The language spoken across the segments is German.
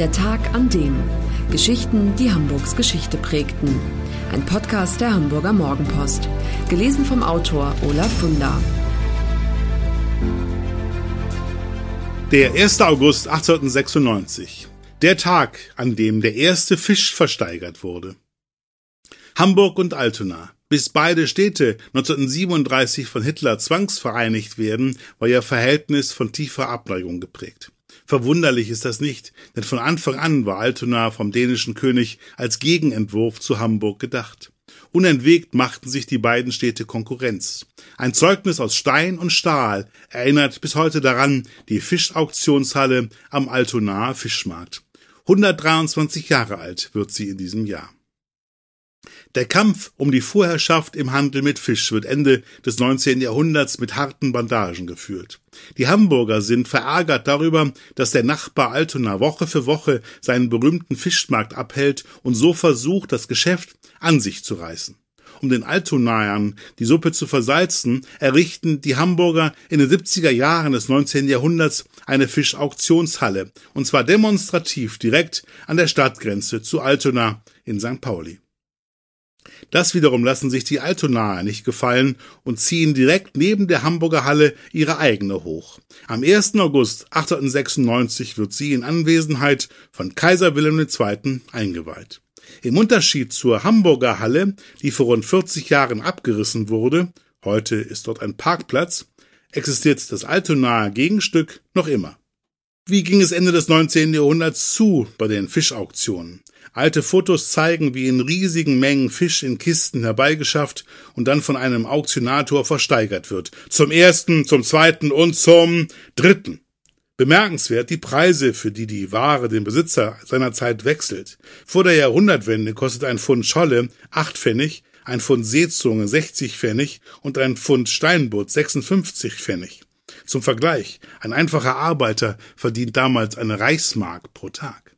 Der Tag an dem. Geschichten, die Hamburgs Geschichte prägten. Ein Podcast der Hamburger Morgenpost. Gelesen vom Autor Olaf Funder. Der 1. August 1896. Der Tag, an dem der erste Fisch versteigert wurde. Hamburg und Altona. Bis beide Städte 1937 von Hitler zwangsvereinigt werden, war ihr Verhältnis von tiefer Abneigung geprägt. Verwunderlich ist das nicht, denn von Anfang an war Altona vom dänischen König als Gegenentwurf zu Hamburg gedacht. Unentwegt machten sich die beiden Städte Konkurrenz. Ein Zeugnis aus Stein und Stahl erinnert bis heute daran die Fischauktionshalle am Altonaer Fischmarkt. 123 Jahre alt wird sie in diesem Jahr. Der Kampf um die Vorherrschaft im Handel mit Fisch wird Ende des 19. Jahrhunderts mit harten Bandagen geführt. Die Hamburger sind verärgert darüber, dass der Nachbar Altona Woche für Woche seinen berühmten Fischmarkt abhält und so versucht, das Geschäft an sich zu reißen. Um den Altonaern die Suppe zu versalzen, errichten die Hamburger in den 70er Jahren des 19. Jahrhunderts eine Fischauktionshalle, und zwar demonstrativ direkt an der Stadtgrenze zu Altona in St. Pauli. Das wiederum lassen sich die Altonaer nicht gefallen und ziehen direkt neben der Hamburger Halle ihre eigene hoch. Am 1. August 1896 wird sie in Anwesenheit von Kaiser Wilhelm II. eingeweiht. Im Unterschied zur Hamburger Halle, die vor rund 40 Jahren abgerissen wurde, heute ist dort ein Parkplatz, existiert das Altonaer Gegenstück noch immer. Wie ging es Ende des 19. Jahrhunderts zu bei den Fischauktionen? Alte Fotos zeigen, wie in riesigen Mengen Fisch in Kisten herbeigeschafft und dann von einem Auktionator versteigert wird. Zum ersten, zum zweiten und zum dritten. Bemerkenswert die Preise, für die die Ware den Besitzer seiner Zeit wechselt. Vor der Jahrhundertwende kostet ein Pfund Scholle acht Pfennig, ein Pfund Seezunge 60 Pfennig und ein Pfund Steinbutt 56 Pfennig. Zum Vergleich, ein einfacher Arbeiter verdient damals eine Reichsmark pro Tag.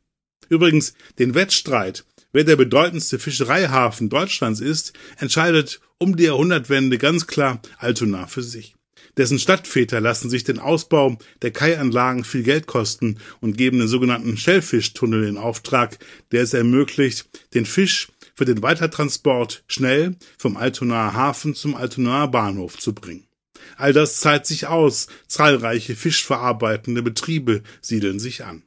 Übrigens, den Wettstreit, wer der bedeutendste Fischereihafen Deutschlands ist, entscheidet um die Jahrhundertwende ganz klar Altona für sich. Dessen Stadtväter lassen sich den Ausbau der Kaianlagen viel Geld kosten und geben den sogenannten Schellfischtunnel in Auftrag, der es ermöglicht, den Fisch für den Weitertransport schnell vom Altonaer Hafen zum Altonaer Bahnhof zu bringen. All das zahlt sich aus. Zahlreiche fischverarbeitende Betriebe siedeln sich an.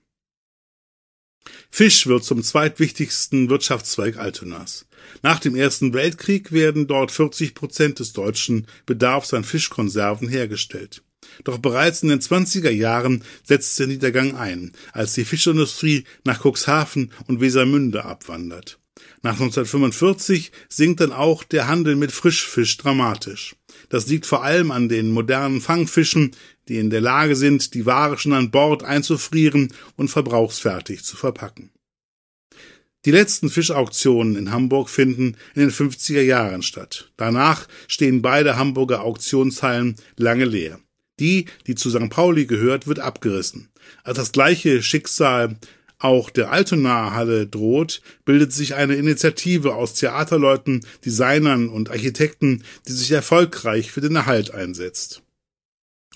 Fisch wird zum zweitwichtigsten Wirtschaftszweig Altonas. Nach dem Ersten Weltkrieg werden dort 40 Prozent des deutschen Bedarfs an Fischkonserven hergestellt. Doch bereits in den 20er Jahren setzt der Niedergang ein, als die Fischindustrie nach Cuxhaven und Wesermünde abwandert. Nach 1945 sinkt dann auch der Handel mit Frischfisch dramatisch. Das liegt vor allem an den modernen Fangfischen, die in der Lage sind, die Ware schon an Bord einzufrieren und verbrauchsfertig zu verpacken. Die letzten Fischauktionen in Hamburg finden in den 50er Jahren statt. Danach stehen beide Hamburger Auktionshallen lange leer. Die, die zu St. Pauli gehört, wird abgerissen. Als das gleiche Schicksal auch der Altonaer Halle droht, bildet sich eine Initiative aus Theaterleuten, Designern und Architekten, die sich erfolgreich für den Erhalt einsetzt.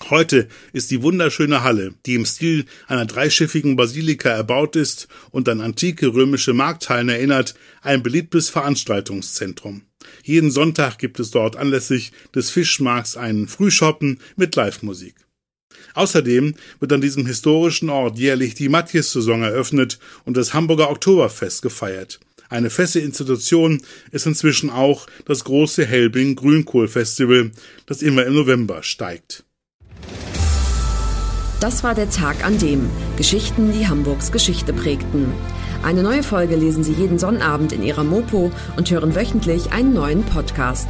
Heute ist die wunderschöne Halle, die im Stil einer dreischiffigen Basilika erbaut ist und an antike römische Markthallen erinnert, ein beliebtes Veranstaltungszentrum. Jeden Sonntag gibt es dort anlässlich des Fischmarks einen Frühschoppen mit Live-Musik. Außerdem wird an diesem historischen Ort jährlich die Matjes-Saison eröffnet und das Hamburger Oktoberfest gefeiert. Eine feste Institution ist inzwischen auch das große Helbing Grünkohl-Festival, das immer im November steigt. Das war der Tag an dem Geschichten, die Hamburgs Geschichte prägten. Eine neue Folge lesen Sie jeden Sonnabend in Ihrer Mopo und hören wöchentlich einen neuen Podcast.